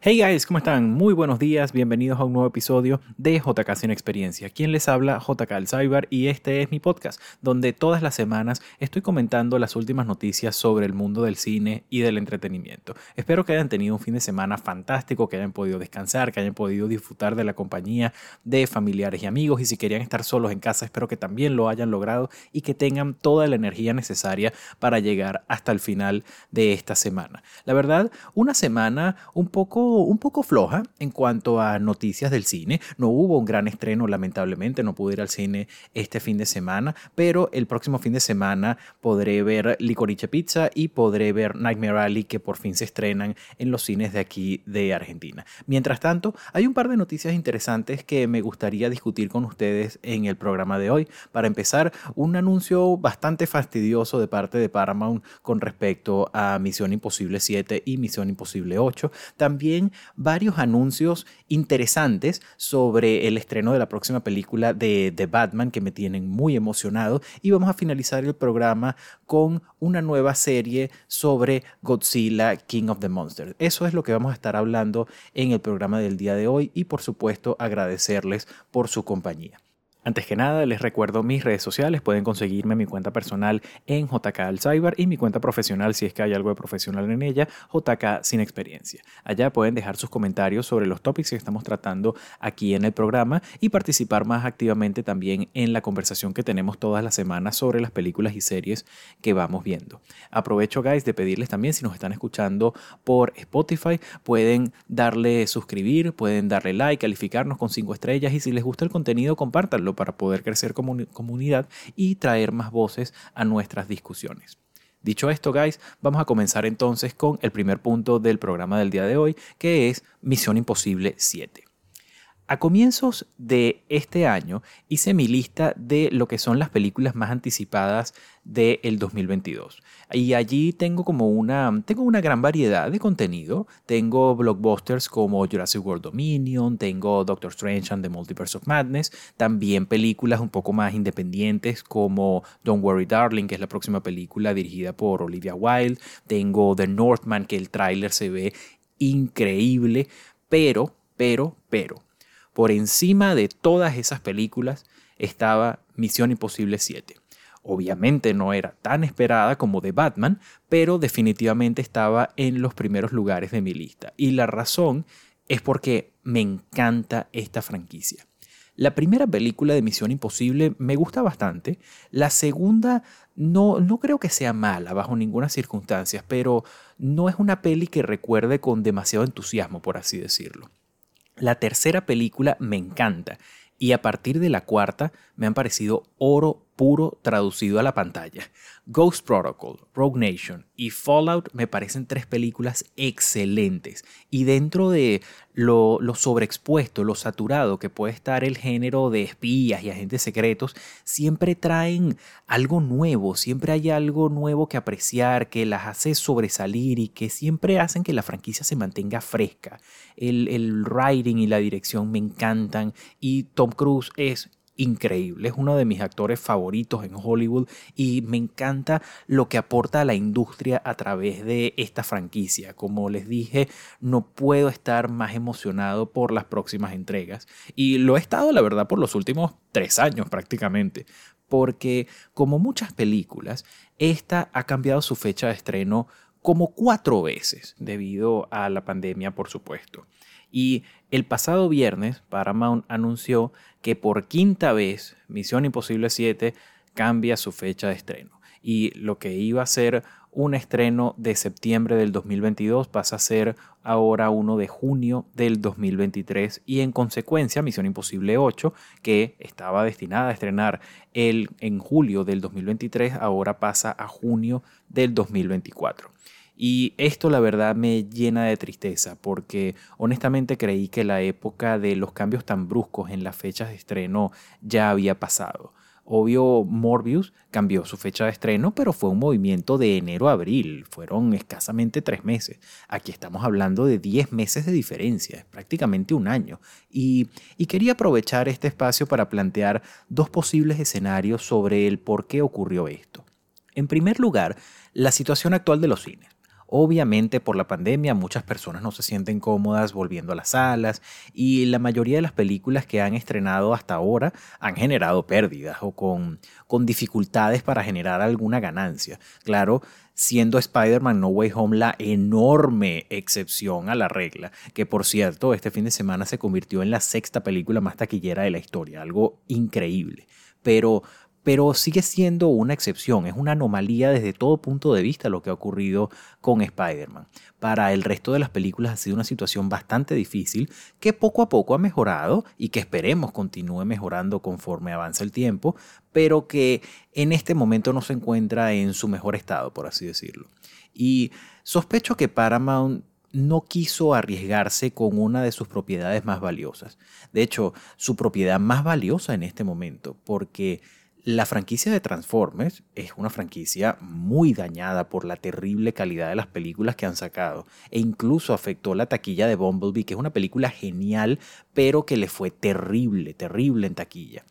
Hey guys, ¿cómo están? Muy buenos días, bienvenidos a un nuevo episodio de JK Sin Experiencia. Quien les habla, JK Alzheimer, y este es mi podcast, donde todas las semanas estoy comentando las últimas noticias sobre el mundo del cine y del entretenimiento. Espero que hayan tenido un fin de semana fantástico, que hayan podido descansar, que hayan podido disfrutar de la compañía de familiares y amigos, y si querían estar solos en casa, espero que también lo hayan logrado y que tengan toda la energía necesaria para llegar hasta el final de esta semana. La verdad, una semana un poco un poco floja en cuanto a noticias del cine. No hubo un gran estreno, lamentablemente, no pude ir al cine este fin de semana, pero el próximo fin de semana podré ver Licorice Pizza y podré ver Nightmare Alley que por fin se estrenan en los cines de aquí de Argentina. Mientras tanto, hay un par de noticias interesantes que me gustaría discutir con ustedes en el programa de hoy. Para empezar, un anuncio bastante fastidioso de parte de Paramount con respecto a Misión Imposible 7 y Misión Imposible 8. También varios anuncios interesantes sobre el estreno de la próxima película de, de Batman que me tienen muy emocionado y vamos a finalizar el programa con una nueva serie sobre Godzilla King of the Monsters. Eso es lo que vamos a estar hablando en el programa del día de hoy y por supuesto agradecerles por su compañía. Antes que nada, les recuerdo mis redes sociales. Pueden conseguirme mi cuenta personal en JK Cyber y mi cuenta profesional, si es que hay algo de profesional en ella, JK Sin Experiencia. Allá pueden dejar sus comentarios sobre los topics que estamos tratando aquí en el programa y participar más activamente también en la conversación que tenemos todas las semanas sobre las películas y series que vamos viendo. Aprovecho, guys, de pedirles también, si nos están escuchando por Spotify, pueden darle suscribir, pueden darle like, calificarnos con cinco estrellas y si les gusta el contenido, compártanlo para poder crecer como comunidad y traer más voces a nuestras discusiones. Dicho esto, guys, vamos a comenzar entonces con el primer punto del programa del día de hoy, que es Misión Imposible 7. A comienzos de este año hice mi lista de lo que son las películas más anticipadas del 2022. Y allí tengo como una, tengo una gran variedad de contenido. Tengo blockbusters como Jurassic World Dominion, tengo Doctor Strange and the Multiverse of Madness, también películas un poco más independientes como Don't Worry Darling, que es la próxima película dirigida por Olivia Wilde. Tengo The Northman, que el tráiler se ve increíble, pero, pero, pero por encima de todas esas películas estaba Misión Imposible 7. Obviamente no era tan esperada como de Batman, pero definitivamente estaba en los primeros lugares de mi lista. Y la razón es porque me encanta esta franquicia. La primera película de Misión Imposible me gusta bastante. La segunda no, no creo que sea mala bajo ninguna circunstancia, pero no es una peli que recuerde con demasiado entusiasmo, por así decirlo. La tercera película me encanta. Y a partir de la cuarta me han parecido oro puro traducido a la pantalla. Ghost Protocol, Rogue Nation y Fallout me parecen tres películas excelentes y dentro de lo, sobreexpuesto, lo saturado que puede estar el género de espías y agentes secretos, siempre traen algo nuevo, siempre hay algo nuevo que apreciar, que las hace sobresalir y que siempre hacen que la franquicia se mantenga fresca. El, el writing y la dirección me encantan y Tom Cruise es increíble, es uno de mis actores favoritos en Hollywood y me encanta lo que aporta a la industria a través de esta franquicia. Como les dije, no puedo estar más emocionado por las próximas entregas y lo he estado, la verdad, por los últimos tres años prácticamente, porque como muchas películas, esta ha cambiado su fecha de estreno como cuatro veces debido a la pandemia, por supuesto. Y el pasado viernes, Paramount anunció que por quinta vez Misión Imposible 7 cambia su fecha de estreno. Y lo que iba a ser un estreno de septiembre del 2022 pasa a ser ahora uno de junio del 2023 y en consecuencia Misión Imposible 8 que estaba destinada a estrenar el, en julio del 2023 ahora pasa a junio del 2024. Y esto la verdad me llena de tristeza porque honestamente creí que la época de los cambios tan bruscos en las fechas de estreno ya había pasado. Obvio, Morbius cambió su fecha de estreno, pero fue un movimiento de enero a abril. Fueron escasamente tres meses. Aquí estamos hablando de diez meses de diferencia, prácticamente un año. Y, y quería aprovechar este espacio para plantear dos posibles escenarios sobre el por qué ocurrió esto. En primer lugar, la situación actual de los cines. Obviamente por la pandemia muchas personas no se sienten cómodas volviendo a las salas y la mayoría de las películas que han estrenado hasta ahora han generado pérdidas o con, con dificultades para generar alguna ganancia. Claro, siendo Spider-Man No Way Home la enorme excepción a la regla, que por cierto este fin de semana se convirtió en la sexta película más taquillera de la historia, algo increíble. Pero pero sigue siendo una excepción, es una anomalía desde todo punto de vista lo que ha ocurrido con Spider-Man. Para el resto de las películas ha sido una situación bastante difícil que poco a poco ha mejorado y que esperemos continúe mejorando conforme avanza el tiempo, pero que en este momento no se encuentra en su mejor estado, por así decirlo. Y sospecho que Paramount no quiso arriesgarse con una de sus propiedades más valiosas. De hecho, su propiedad más valiosa en este momento, porque la franquicia de Transformers es una franquicia muy dañada por la terrible calidad de las películas que han sacado e incluso afectó la taquilla de Bumblebee, que es una película genial, pero que le fue terrible, terrible en taquilla.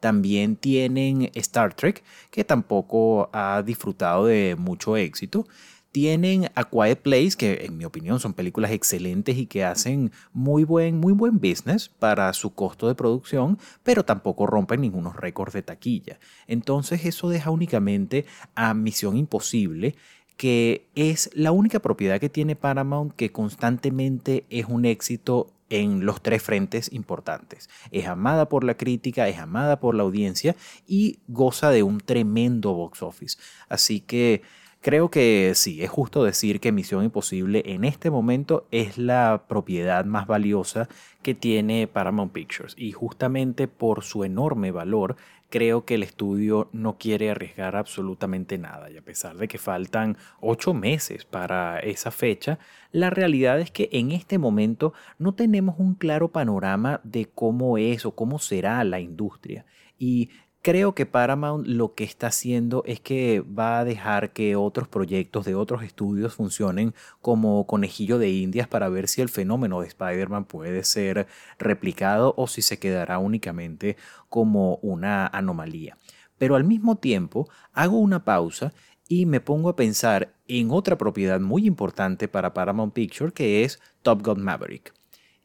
También tienen Star Trek, que tampoco ha disfrutado de mucho éxito. Tienen A Quiet Place, que en mi opinión son películas excelentes y que hacen muy buen, muy buen business para su costo de producción, pero tampoco rompen ningunos récords de taquilla. Entonces eso deja únicamente a Misión Imposible, que es la única propiedad que tiene Paramount que constantemente es un éxito en los tres frentes importantes. Es amada por la crítica, es amada por la audiencia y goza de un tremendo box office. Así que Creo que sí, es justo decir que Misión Imposible en este momento es la propiedad más valiosa que tiene Paramount Pictures. Y justamente por su enorme valor creo que el estudio no quiere arriesgar absolutamente nada. Y a pesar de que faltan ocho meses para esa fecha, la realidad es que en este momento no tenemos un claro panorama de cómo es o cómo será la industria. Y Creo que Paramount lo que está haciendo es que va a dejar que otros proyectos de otros estudios funcionen como conejillo de indias para ver si el fenómeno de Spider-Man puede ser replicado o si se quedará únicamente como una anomalía. Pero al mismo tiempo hago una pausa y me pongo a pensar en otra propiedad muy importante para Paramount Picture que es Top Gun Maverick.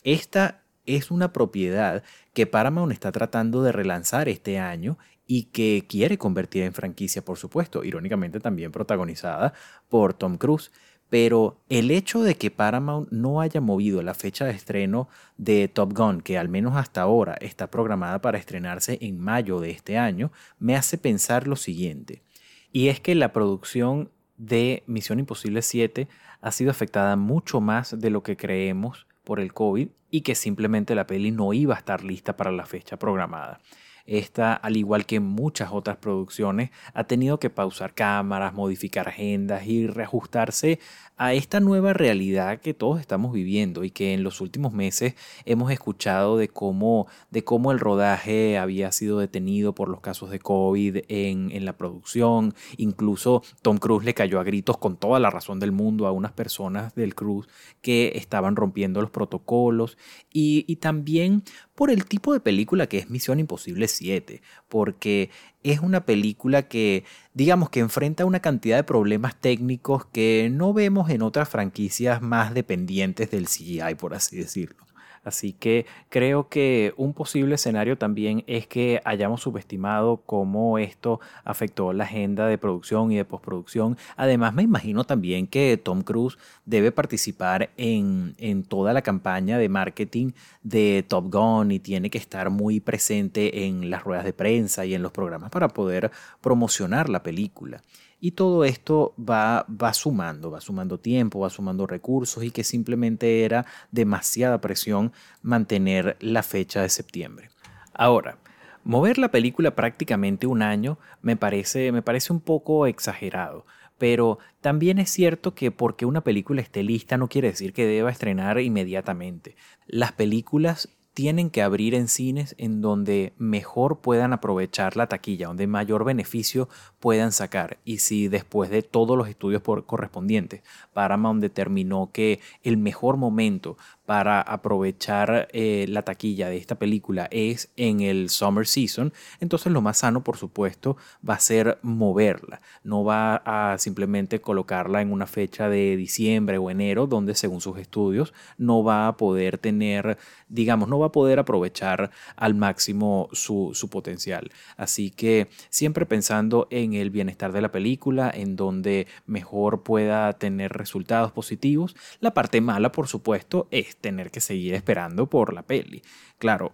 Esta es una propiedad que Paramount está tratando de relanzar este año y que quiere convertir en franquicia, por supuesto, irónicamente también protagonizada por Tom Cruise. Pero el hecho de que Paramount no haya movido la fecha de estreno de Top Gun, que al menos hasta ahora está programada para estrenarse en mayo de este año, me hace pensar lo siguiente. Y es que la producción de Misión Imposible 7 ha sido afectada mucho más de lo que creemos por el COVID y que simplemente la peli no iba a estar lista para la fecha programada. Esta, al igual que muchas otras producciones, ha tenido que pausar cámaras, modificar agendas y reajustarse a esta nueva realidad que todos estamos viviendo y que en los últimos meses hemos escuchado de cómo, de cómo el rodaje había sido detenido por los casos de COVID en, en la producción. Incluso Tom Cruise le cayó a gritos con toda la razón del mundo a unas personas del Cruise que estaban rompiendo los protocolos y, y también por el tipo de película que es Misión Imposible 7, porque es una película que, digamos, que enfrenta una cantidad de problemas técnicos que no vemos en otras franquicias más dependientes del CGI, por así decirlo. Así que creo que un posible escenario también es que hayamos subestimado cómo esto afectó la agenda de producción y de postproducción. Además, me imagino también que Tom Cruise debe participar en, en toda la campaña de marketing de Top Gun y tiene que estar muy presente en las ruedas de prensa y en los programas para poder promocionar la película. Y todo esto va, sumando, va sumando tiempo, va sumando recursos y que simplemente era demasiada presión mantener la fecha de septiembre. Ahora, mover la película prácticamente un año me parece, me parece un poco exagerado. Pero también es cierto que porque una película esté lista no quiere decir que deba estrenar inmediatamente. Las películas tienen que abrir en cines en donde mejor puedan aprovechar la taquilla, donde mayor beneficio puedan sacar. Y si después de todos los estudios correspondientes, Paramount determinó que el mejor momento para aprovechar eh, la taquilla de esta película es en el summer season, entonces lo más sano, por supuesto, va a ser moverla. No va a simplemente colocarla en una fecha de diciembre o enero, donde según sus estudios no va a poder tener, digamos, no va a poder aprovechar al máximo su, su potencial. Así que siempre pensando en el bienestar de la película, en donde mejor pueda tener resultados positivos. La parte mala, por supuesto, es tener que seguir esperando por la peli. Claro,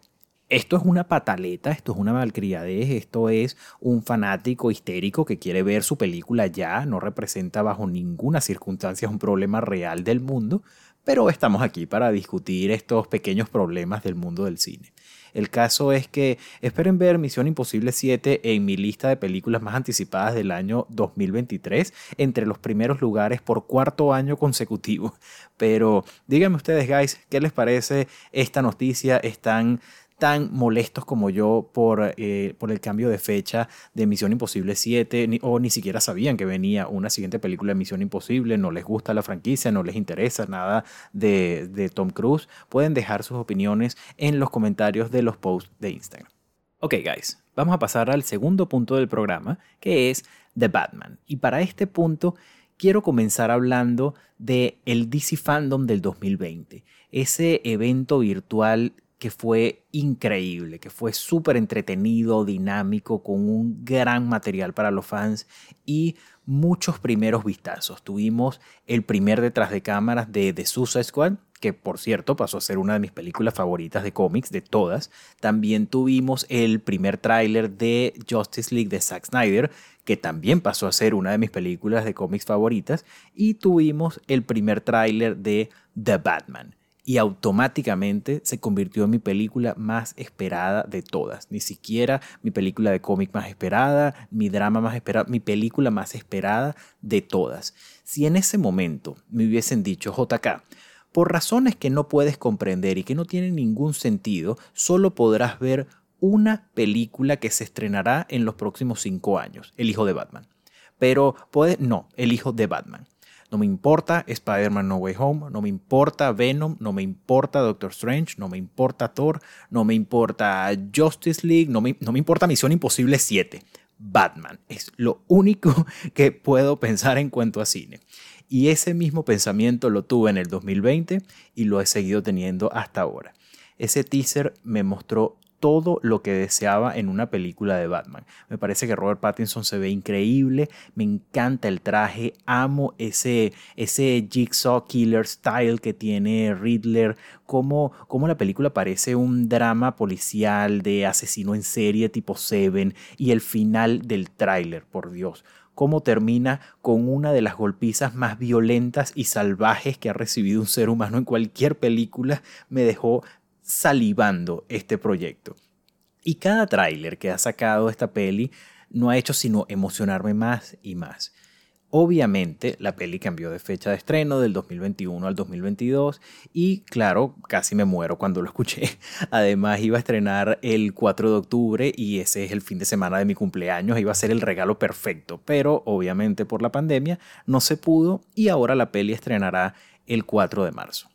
esto es una pataleta, esto es una malcriadez, esto es un fanático histérico que quiere ver su película ya, no representa bajo ninguna circunstancia un problema real del mundo, pero estamos aquí para discutir estos pequeños problemas del mundo del cine. El caso es que esperen ver Misión Imposible 7 en mi lista de películas más anticipadas del año 2023, entre los primeros lugares por cuarto año consecutivo. Pero díganme ustedes, guys, ¿qué les parece esta noticia? ¿Están tan molestos como yo por, eh, por el cambio de fecha de Misión Imposible 7 o ni siquiera sabían que venía una siguiente película de Misión Imposible, no les gusta la franquicia, no les interesa nada de, de Tom Cruise, pueden dejar sus opiniones en los comentarios de los posts de Instagram. Ok guys, vamos a pasar al segundo punto del programa, que es The Batman. Y para este punto quiero comenzar hablando de el DC Fandom del 2020, ese evento virtual que fue increíble, que fue súper entretenido, dinámico, con un gran material para los fans y muchos primeros vistazos. Tuvimos el primer detrás de cámaras de The Suicide Squad, que por cierto pasó a ser una de mis películas favoritas de cómics, de todas. También tuvimos el primer tráiler de Justice League de Zack Snyder, que también pasó a ser una de mis películas de cómics favoritas. Y tuvimos el primer tráiler de The Batman y automáticamente se convirtió en mi película más esperada de todas. Ni siquiera mi película de cómic más esperada, mi drama más esperado, mi película más esperada de todas. Si en ese momento me hubiesen dicho, JK, por razones que no puedes comprender y que no tienen ningún sentido, solo podrás ver una película que se estrenará en los próximos cinco años, El Hijo de Batman. Pero puede, no, El Hijo de Batman. No me importa Spider-Man No Way Home, no me importa Venom, no me importa Doctor Strange, no me importa Thor, no me importa Justice League, no me, no me importa Misión Imposible 7. Batman es lo único que puedo pensar en cuanto a cine. Y ese mismo pensamiento lo tuve en el 2020 y lo he seguido teniendo hasta ahora. Ese teaser me mostró todo lo que deseaba en una película de Batman. Me parece que Robert Pattinson se ve increíble, me encanta el traje, amo ese, ese Jigsaw Killer style que tiene Riddler, cómo, cómo la película parece un drama policial de asesino en serie tipo Seven y el final del tráiler, por Dios cómo termina con una de las golpizas más violentas y salvajes que ha recibido un ser humano en cualquier película, me dejó salivando este proyecto. Y cada tráiler que ha sacado esta peli no ha hecho sino emocionarme más y más. Obviamente la peli cambió de fecha de estreno del 2021 al 2022 y claro, casi me muero cuando lo escuché. Además iba a estrenar el 4 de octubre y ese es el fin de semana de mi cumpleaños, iba a ser el regalo perfecto, pero obviamente por la pandemia no se pudo y ahora la peli estrenará el 4 de marzo.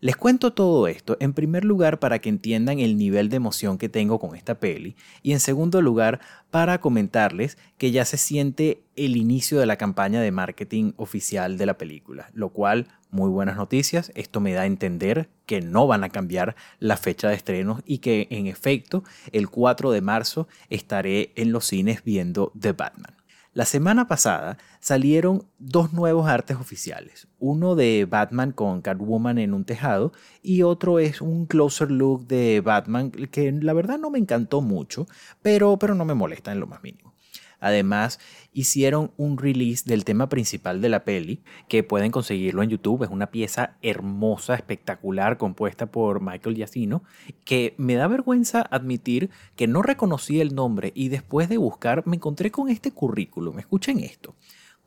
Les cuento todo esto en primer lugar para que entiendan el nivel de emoción que tengo con esta peli y en segundo lugar para comentarles que ya se siente el inicio de la campaña de marketing oficial de la película, lo cual muy buenas noticias, esto me da a entender que no van a cambiar la fecha de estreno y que en efecto el 4 de marzo estaré en los cines viendo The Batman. La semana pasada salieron dos nuevos artes oficiales, uno de Batman con Catwoman en un tejado y otro es un closer look de Batman que la verdad no me encantó mucho, pero, pero no me molesta en lo más mínimo. Además, hicieron un release del tema principal de la peli, que pueden conseguirlo en YouTube. Es una pieza hermosa, espectacular, compuesta por Michael Giacino, que me da vergüenza admitir que no reconocí el nombre y después de buscar me encontré con este currículum. Escuchen esto.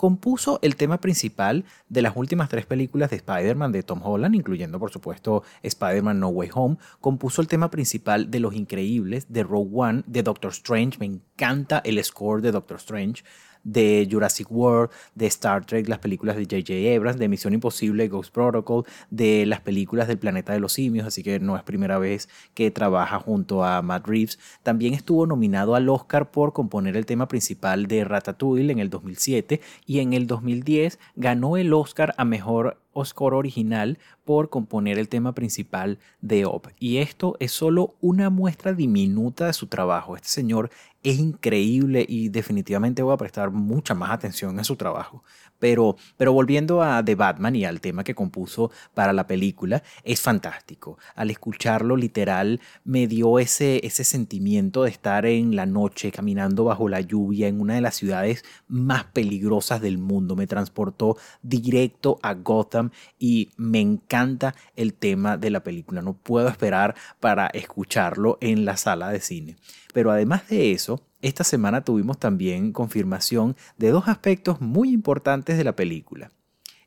Compuso el tema principal de las últimas tres películas de Spider-Man de Tom Holland, incluyendo por supuesto Spider-Man No Way Home, compuso el tema principal de Los Increíbles, de Rogue One, de Doctor Strange, me encanta el score de Doctor Strange, de Jurassic World, de Star Trek, las películas de J.J. Abrams, de Misión Imposible, Ghost Protocol, de las películas del Planeta de los Simios, así que no es primera vez que trabaja junto a Matt Reeves. También estuvo nominado al Oscar por componer el tema principal de Ratatouille en el 2007 y en el 2010 ganó el Oscar a Mejor Oscar original por componer el tema principal de Op. Y esto es solo una muestra diminuta de su trabajo. Este señor es increíble y definitivamente voy a prestar mucha más atención a su trabajo. Pero, pero volviendo a The Batman y al tema que compuso para la película, es fantástico. Al escucharlo literal me dio ese, ese sentimiento de estar en la noche caminando bajo la lluvia en una de las ciudades más peligrosas del mundo. Me transportó directo a Gotham y me encanta el tema de la película. No puedo esperar para escucharlo en la sala de cine. Pero además de eso, esta semana tuvimos también confirmación de dos aspectos muy importantes de la película.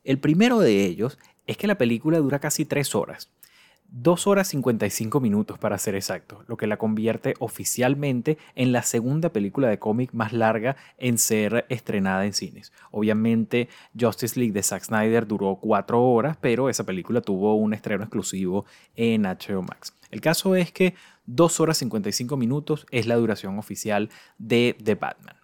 El primero de ellos es que la película dura casi tres horas. 2 horas 55 minutos para ser exacto, lo que la convierte oficialmente en la segunda película de cómic más larga en ser estrenada en cines. Obviamente Justice League de Zack Snyder duró 4 horas, pero esa película tuvo un estreno exclusivo en HBO Max. El caso es que 2 horas 55 minutos es la duración oficial de The Batman.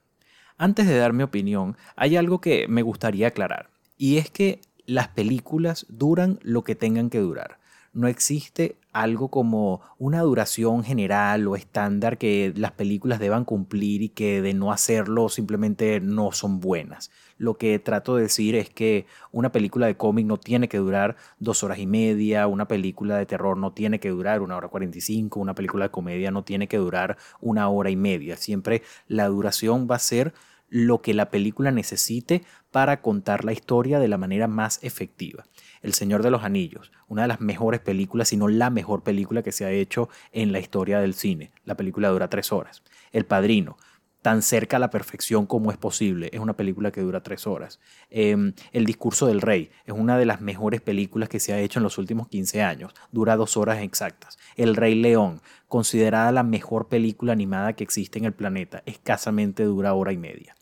Antes de dar mi opinión, hay algo que me gustaría aclarar, y es que las películas duran lo que tengan que durar no existe algo como una duración general o estándar que las películas deban cumplir y que de no hacerlo simplemente no son buenas. Lo que trato de decir es que una película de cómic no tiene que durar dos horas y media, una película de terror no tiene que durar una hora cuarenta y cinco, una película de comedia no tiene que durar una hora y media. Siempre la duración va a ser lo que la película necesite para contar la historia de la manera más efectiva. El Señor de los Anillos, una de las mejores películas, si no la mejor película que se ha hecho en la historia del cine. La película dura tres horas. El Padrino, tan cerca a la perfección como es posible. Es una película que dura tres horas. Em, el discurso del rey es una de las mejores películas que se ha hecho en los últimos 15 años. Dura dos horas exactas. El Rey León, considerada la mejor película animada que existe en el planeta, escasamente dura hora y media.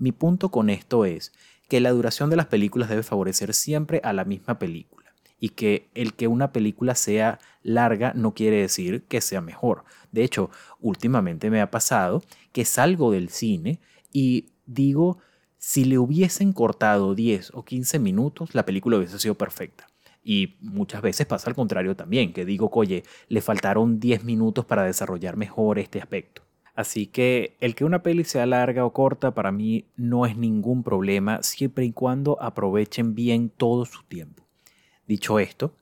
Mi punto con esto es que la duración de las películas debe favorecer siempre a la misma película y que el que una película sea larga no quiere decir que sea mejor. De hecho, últimamente me ha pasado que salgo del cine y digo, si le hubiesen cortado 10 o 15 minutos, la película hubiese sido perfecta. Y muchas veces pasa al contrario también, que digo, oye, le faltaron 10 minutos para desarrollar mejor este aspecto. Así que el que una peli sea larga o corta para mí no es ningún problema siempre y cuando aprovechen bien todo su tiempo. Dicho esto,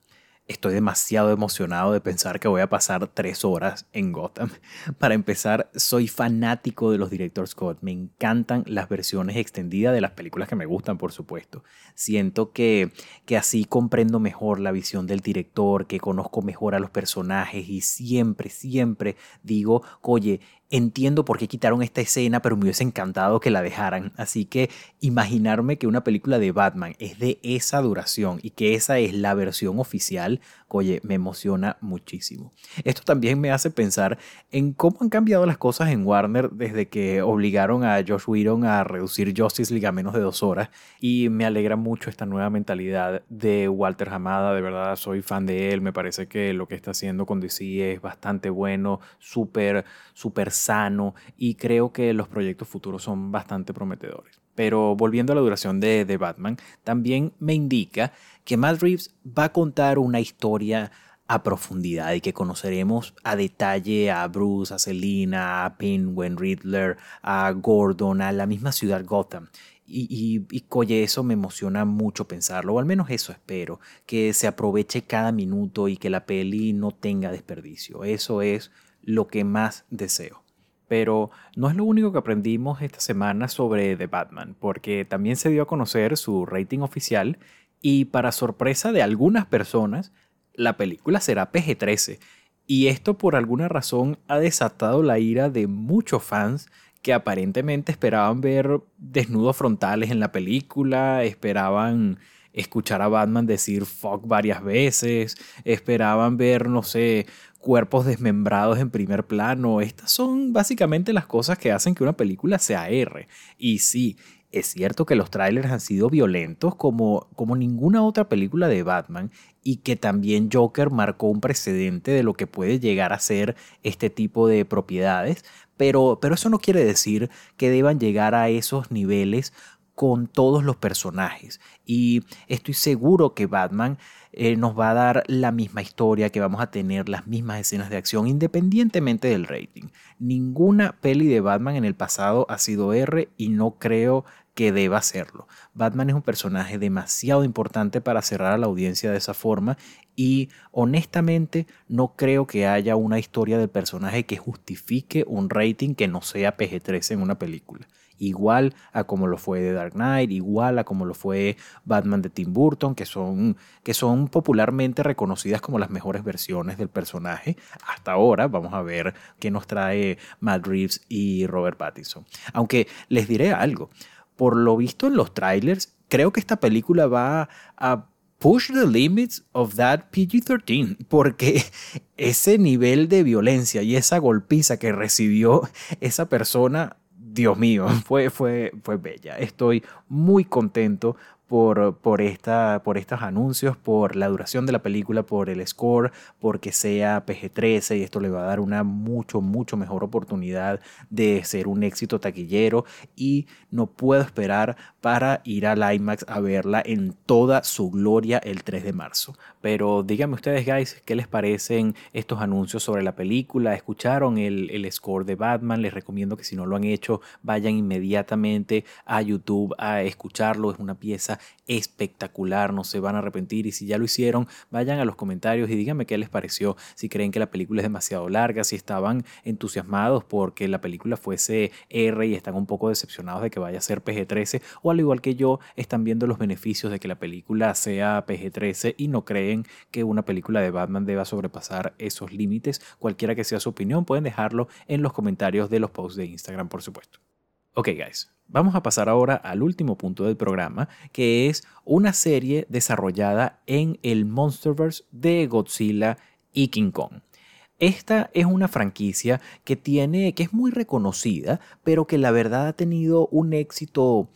estoy demasiado emocionado de pensar que voy a pasar tres horas en Gotham. Para empezar, soy fanático de los directores Scott. Me encantan las versiones extendidas de las películas que me gustan, por supuesto. Siento que, que así comprendo mejor la visión del director, que conozco mejor a los personajes y siempre, siempre digo, oye, Entiendo por qué quitaron esta escena, pero me hubiese encantado que la dejaran. Así que imaginarme que una película de Batman es de esa duración y que esa es la versión oficial, oye, me emociona muchísimo. Esto también me hace pensar en cómo han cambiado las cosas en Warner desde que obligaron a Josh Whedon a reducir Justice League a menos de dos horas. Y me alegra mucho esta nueva mentalidad de Walter Hamada. De verdad, soy fan de él. Me parece que lo que está haciendo con DC es bastante bueno, súper, súper sano y creo que los proyectos futuros son bastante prometedores. Pero volviendo a la duración de, Batman, también me indica que Matt Reeves va a contar una historia a profundidad y que conoceremos a detalle a Bruce, a Selina, a Penguin, Riddler, a Gordon, a la misma ciudad Gotham. Y, y, eso me emociona mucho pensarlo, o al menos eso espero, que se aproveche cada minuto y que la peli no tenga desperdicio. Eso es lo que más deseo. Pero no es lo único que aprendimos esta semana sobre The Batman, porque también se dio a conocer su rating oficial y para sorpresa de algunas personas, la película será PG-13. Y esto por alguna razón ha desatado la ira de muchos fans que aparentemente esperaban ver desnudos frontales en la película, esperaban escuchar a Batman decir fuck varias veces, esperaban ver, no sé, cuerpos desmembrados en primer plano. Estas son básicamente las cosas que hacen que una película sea R. Y sí, es cierto que los trailers han sido violentos como, como ninguna otra película de Batman y que también Joker marcó un precedente de lo que puede llegar a ser este tipo de propiedades, pero, pero eso no quiere decir que deban llegar a esos niveles con todos los personajes. Y estoy seguro que Batman eh, nos va a dar la misma historia, que vamos a tener las mismas escenas de acción independientemente del rating. Ninguna peli de Batman en el pasado ha sido R y no creo que deba serlo. Batman es un personaje demasiado importante para cerrar a la audiencia de esa forma y honestamente no creo que haya una historia del personaje que justifique un rating que no sea PG-13 en una película igual a como lo fue de Dark Knight, igual a como lo fue Batman de Tim Burton, que son, que son popularmente reconocidas como las mejores versiones del personaje. Hasta ahora vamos a ver qué nos trae Matt Reeves y Robert Pattinson. Aunque les diré algo, por lo visto en los trailers, creo que esta película va a push the limits of that PG-13, porque ese nivel de violencia y esa golpiza que recibió esa persona Dios mío, fue, fue, fue bella. Estoy muy contento por, por, esta, por estos anuncios, por la duración de la película, por el score, porque sea PG-13 y esto le va a dar una mucho, mucho mejor oportunidad de ser un éxito taquillero y no puedo esperar para ir al IMAX a verla en toda su gloria el 3 de marzo. Pero díganme ustedes, guys, ¿qué les parecen estos anuncios sobre la película? ¿Escucharon el, el score de Batman? Les recomiendo que si no lo han hecho, vayan inmediatamente a YouTube a escucharlo. Es una pieza espectacular, no se van a arrepentir y si ya lo hicieron, vayan a los comentarios y díganme qué les pareció, si creen que la película es demasiado larga, si estaban entusiasmados porque la película fuese R y están un poco decepcionados de que vaya a ser PG-13 o al igual que yo, están viendo los beneficios de que la película sea PG-13 y no creen que una película de Batman deba sobrepasar esos límites. Cualquiera que sea su opinión, pueden dejarlo en los comentarios de los posts de Instagram, por supuesto. Ok, guys, vamos a pasar ahora al último punto del programa, que es una serie desarrollada en el Monsterverse de Godzilla y King Kong. Esta es una franquicia que tiene, que es muy reconocida, pero que la verdad ha tenido un éxito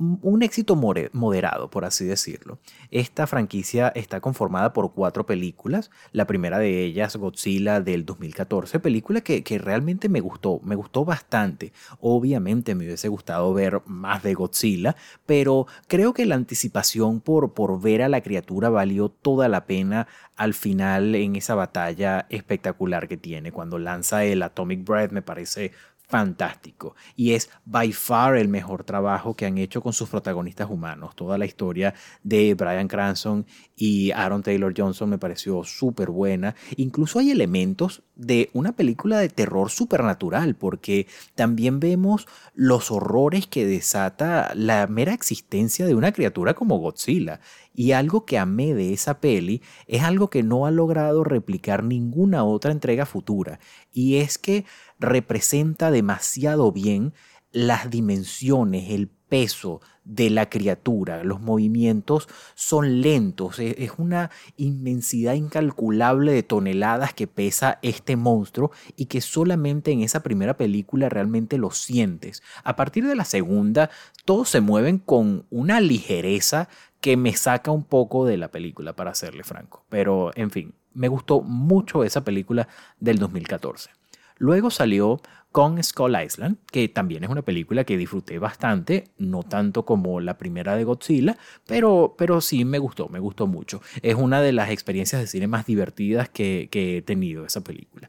un éxito moderado, por así decirlo. Esta franquicia está conformada por cuatro películas. La primera de ellas, Godzilla del 2014, película que, realmente me gustó, me gustó bastante. Obviamente me hubiese gustado ver más de Godzilla, pero creo que la anticipación por, por ver a la criatura valió toda la pena al final en esa batalla espectacular que tiene. Cuando lanza el Atomic Breath me parece fantástico y es by far el mejor trabajo que han hecho con sus protagonistas humanos. Toda la historia de Brian Cranston y Aaron Taylor Johnson me pareció súper buena. Incluso hay elementos de una película de terror supernatural porque también vemos los horrores que desata la mera existencia de una criatura como Godzilla. Y algo que amé de esa peli es algo que no ha logrado replicar ninguna otra entrega futura. Y es que representa demasiado bien las dimensiones, el peso de la criatura. Los movimientos son lentos. E-, es una inmensidad incalculable de toneladas que pesa este monstruo y que solamente en esa primera película realmente lo sientes. A partir de la segunda, todos se mueven con una ligereza que me saca un poco de la película, para serle franco. Pero, en fin, me gustó mucho esa película del 2014. Luego salió con Skull Island, que también es una película que disfruté bastante, no tanto como la primera de Godzilla, pero, pero sí me gustó, me gustó mucho. Es una de las experiencias de cine más divertidas que, que he tenido esa película.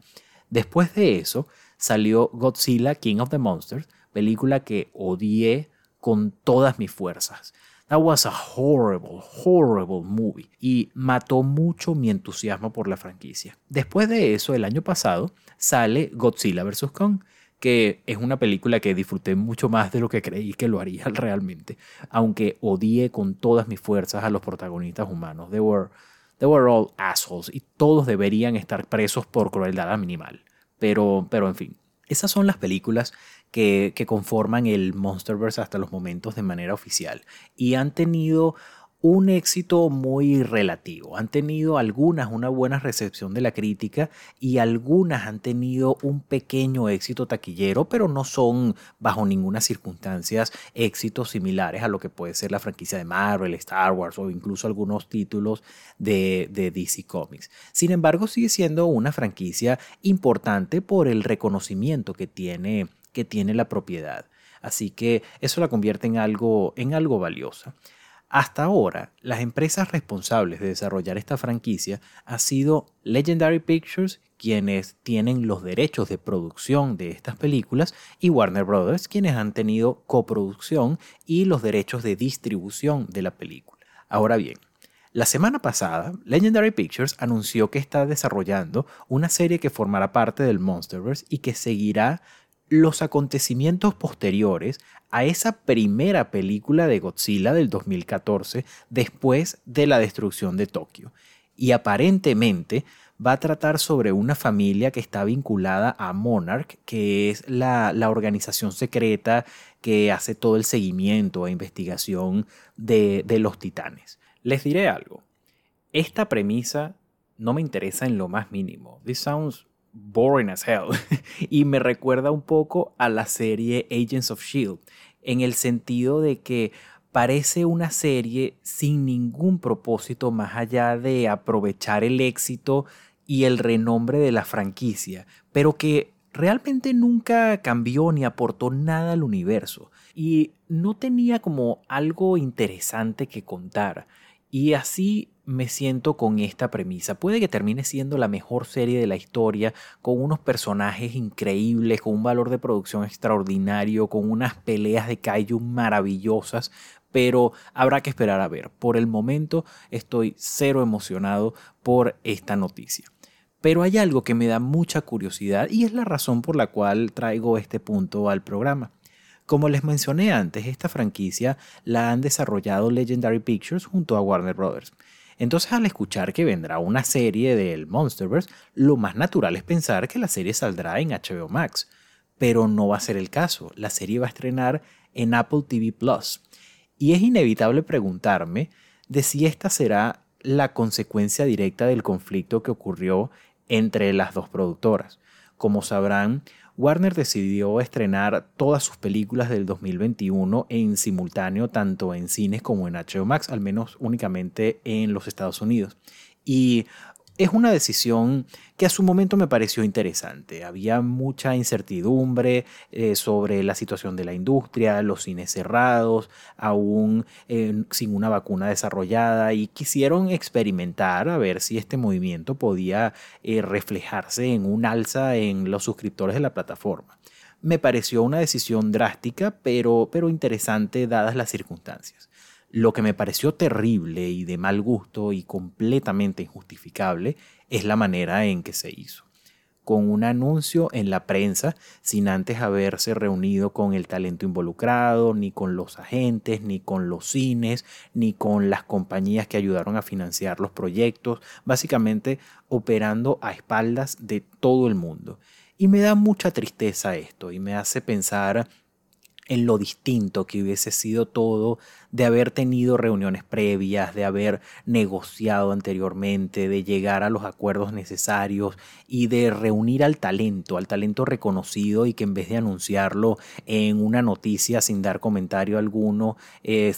Después de eso salió Godzilla King of the Monsters, película que odié con todas mis fuerzas. That was a horrible, horrible movie. Y mató mucho mi entusiasmo por la franquicia. Después de eso, el año pasado, sale Godzilla vs. Kong, que es una película que disfruté mucho más de lo que creí que lo haría realmente. Aunque odié con todas mis fuerzas a los protagonistas humanos. They were, they were all assholes. Y todos deberían estar presos por crueldad minimal. Pero, pero en fin, Esas son las películas que, conforman el Monsterverse hasta los momentos de manera oficial y han tenido un éxito muy relativo. Han tenido algunas una buena recepción de la crítica y algunas han tenido un pequeño éxito taquillero, pero no son bajo ninguna circunstancia éxitos similares a lo que puede ser la franquicia de Marvel, Star Wars o incluso algunos títulos de, de DC Comics. Sin embargo, sigue siendo una franquicia importante por el reconocimiento que tiene, que tiene la propiedad. Así que eso la convierte en algo, en algo valiosa. Hasta ahora, las empresas responsables de desarrollar esta franquicia han sido Legendary Pictures, quienes tienen los derechos de producción de estas películas, y Warner Brothers, quienes han tenido coproducción y los derechos de distribución de la película. Ahora bien, la semana pasada, Legendary Pictures anunció que está desarrollando una serie que formará parte del Monsterverse y que seguirá los acontecimientos posteriores a esa primera película de Godzilla del 2014 después de la destrucción de Tokio. Y aparentemente va a tratar sobre una familia que está vinculada a Monarch, que es la, organización secreta que hace todo el seguimiento e investigación de, de los titanes. Les diré algo. Esta premisa no me interesa en lo más mínimo. This sounds boring as hell. y me recuerda un poco a la serie Agents of Shield, en el sentido de que parece una serie sin ningún propósito más allá de aprovechar el éxito y el renombre de la franquicia, pero que realmente nunca cambió ni aportó nada al universo y no tenía como algo interesante que contar. Y así me siento con esta premisa. Puede que termine siendo la mejor serie de la historia, con unos personajes increíbles, con un valor de producción extraordinario, con unas peleas de kaiju maravillosas, pero habrá que esperar a ver. Por el momento estoy cero emocionado por esta noticia. Pero hay algo que me da mucha curiosidad y es la razón por la cual traigo este punto al programa. Como les mencioné antes, esta franquicia la han desarrollado Legendary Pictures junto a Warner Brothers. Entonces al escuchar que vendrá una serie del Monsterverse, lo más natural es pensar que la serie saldrá en HBO Max. Pero no va a ser el caso. La serie va a estrenar en Apple TV Plus. Y es inevitable preguntarme de si esta será la consecuencia directa del conflicto que ocurrió entre las dos productoras. Como sabrán, Warner decidió estrenar todas sus películas del 2021 en simultáneo tanto en cines como en HBO Max, al menos únicamente en los Estados Unidos. Y es una decisión que a su momento me pareció interesante. Había mucha incertidumbre eh, sobre la situación de la industria, los cines cerrados, aún eh, sin una vacuna desarrollada y quisieron experimentar a ver si este movimiento podía eh, reflejarse en un alza en los suscriptores de la plataforma. Me pareció una decisión drástica, pero, pero interesante dadas las circunstancias. Lo que me pareció terrible y de mal gusto y completamente injustificable es la manera en que se hizo. Con un anuncio en la prensa sin antes haberse reunido con el talento involucrado, ni con los agentes, ni con los cines, ni con las compañías que ayudaron a financiar los proyectos, básicamente operando a espaldas de todo el mundo. Y me da mucha tristeza esto y me hace pensar en lo distinto que hubiese sido todo de haber tenido reuniones previas, de haber negociado anteriormente, de llegar a los acuerdos necesarios y de reunir al talento, al talento reconocido y que en vez de anunciarlo en una noticia sin dar comentario alguno,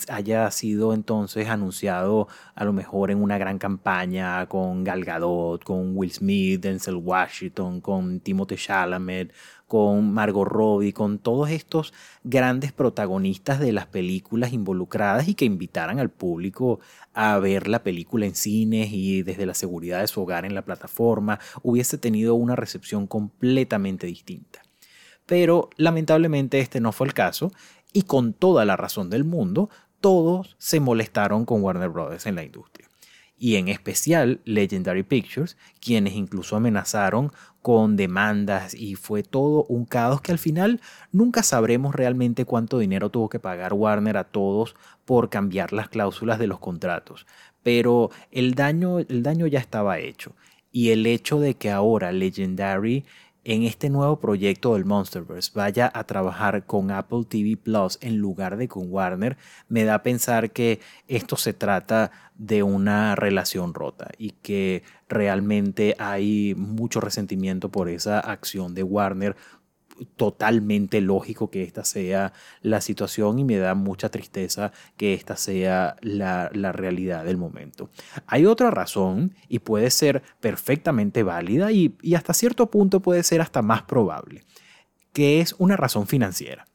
haya sido entonces anunciado a lo mejor en una gran campaña con Gal Gadot, con Will Smith, Denzel Washington, con Timothée Chalamet, con Margot Robbie, con todos estos grandes protagonistas de las películas involucradas y que invitaran al público a ver la película en cines y desde la seguridad de su hogar en la plataforma, hubiese tenido una recepción completamente distinta. Pero lamentablemente este no fue el caso y con toda la razón del mundo, todos se molestaron con Warner Brothers en la industria y en especial Legendary Pictures, quienes incluso amenazaron con demandas y fue todo un caos que al final nunca sabremos realmente cuánto dinero tuvo que pagar Warner a todos por cambiar las cláusulas de los contratos. Pero el daño, el daño ya estaba hecho y el hecho de que ahora Legendary en este nuevo proyecto del Monsterverse vaya a trabajar con Apple TV Plus en lugar de con Warner, me da a pensar que esto se trata de una relación rota y que realmente hay mucho resentimiento por esa acción de Warner totalmente lógico que esta sea la situación y me da mucha tristeza que esta sea la, realidad del momento. Hay otra razón y puede ser perfectamente válida y, y hasta cierto punto puede ser hasta más probable, que es una razón financiera.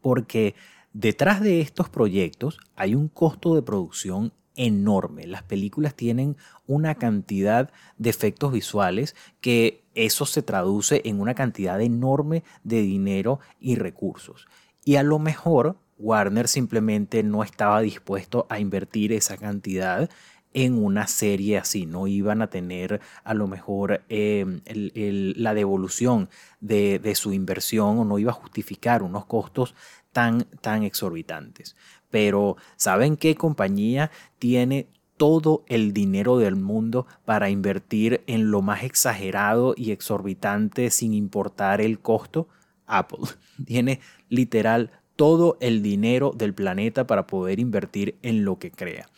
Porque detrás de estos proyectos hay un costo de producción enorme. Las películas tienen una cantidad de efectos visuales que eso se traduce en una cantidad enorme de dinero y recursos. Y a lo mejor Warner simplemente no estaba dispuesto a invertir esa cantidad en una serie así, no iban a tener a lo mejor em, la devolución de, su inversión o no iba a justificar unos costos tan exorbitantes. Pero ¿saben qué compañía tiene todo el dinero del mundo para invertir en lo más exagerado y exorbitante sin importar el costo? Apple tiene literal todo el dinero del planeta para poder invertir en lo que crea.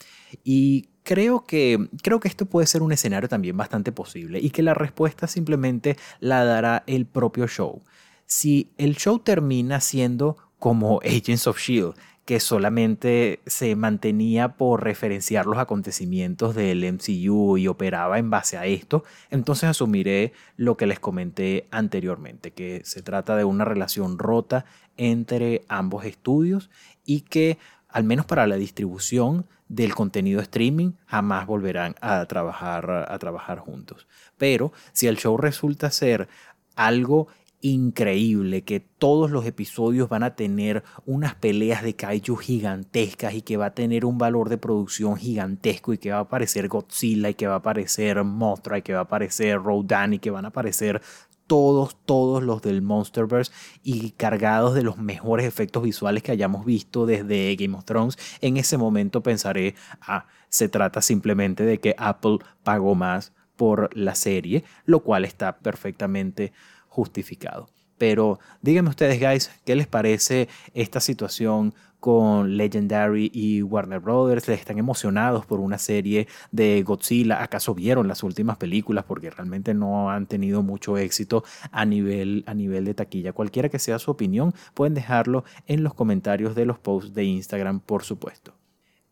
Y creo que, creo que esto puede ser un escenario también bastante posible y que la respuesta simplemente la dará el propio show. Si el show termina siendo como Agents of Shield, que solamente se mantenía por referenciar los acontecimientos del MCU y operaba en base a esto, entonces asumiré lo que les comenté anteriormente, que se trata de una relación rota entre ambos estudios y que al menos para la distribución del contenido streaming jamás volverán a trabajar, a trabajar juntos. Pero si el show resulta ser algo increíble, que todos los episodios van a tener unas peleas de kaiju gigantescas y que va a tener un valor de producción gigantesco y que va a aparecer Godzilla y que va a aparecer Mothra y que va a aparecer Rodan y que van a aparecer todos, todos los del Monsterverse y cargados de los mejores efectos visuales que hayamos visto desde Game of Thrones, en ese momento pensaré, ah, se trata simplemente de que Apple pagó más por la serie, lo cual está perfectamente justificado. Pero díganme ustedes, guys, ¿qué les parece esta situación con Legendary y Warner Brothers? ¿Les están emocionados por una serie de Godzilla? ¿Acaso vieron las últimas películas? Porque realmente no han tenido mucho éxito a nivel, a nivel de taquilla. Cualquiera que sea su opinión, pueden dejarlo en los comentarios de los posts de Instagram, por supuesto.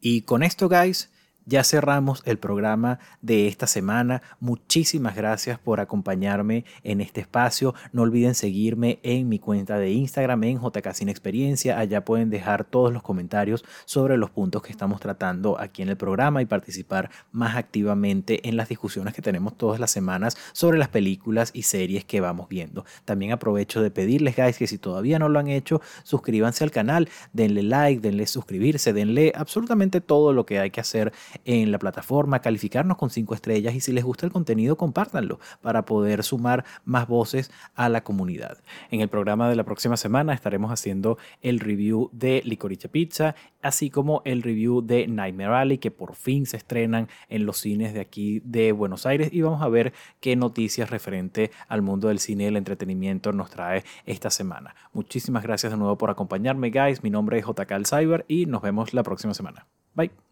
Y con esto, guys, ya cerramos el programa de esta semana. Muchísimas gracias por acompañarme en este espacio. No olviden seguirme en mi cuenta de Instagram en JK Sin Experiencia. Allá pueden dejar todos los comentarios sobre los puntos que estamos tratando aquí en el programa y participar más activamente en las discusiones que tenemos todas las semanas sobre las películas y series que vamos viendo. También aprovecho de pedirles, guys, que si todavía no lo han hecho, suscríbanse al canal, denle like, denle suscribirse, denle absolutamente todo lo que hay que hacer en la plataforma, calificarnos con cinco estrellas y si les gusta el contenido, compártanlo para poder sumar más voces a la comunidad. En el programa de la próxima semana estaremos haciendo el review de Licorice Pizza, así como el review de Nightmare Alley, que por fin se estrenan en los cines de aquí de Buenos Aires y vamos a ver qué noticias referente al mundo del cine y el entretenimiento nos trae esta semana. Muchísimas gracias de nuevo por acompañarme, guys. Mi nombre es JK Cyber y nos vemos la próxima semana. Bye.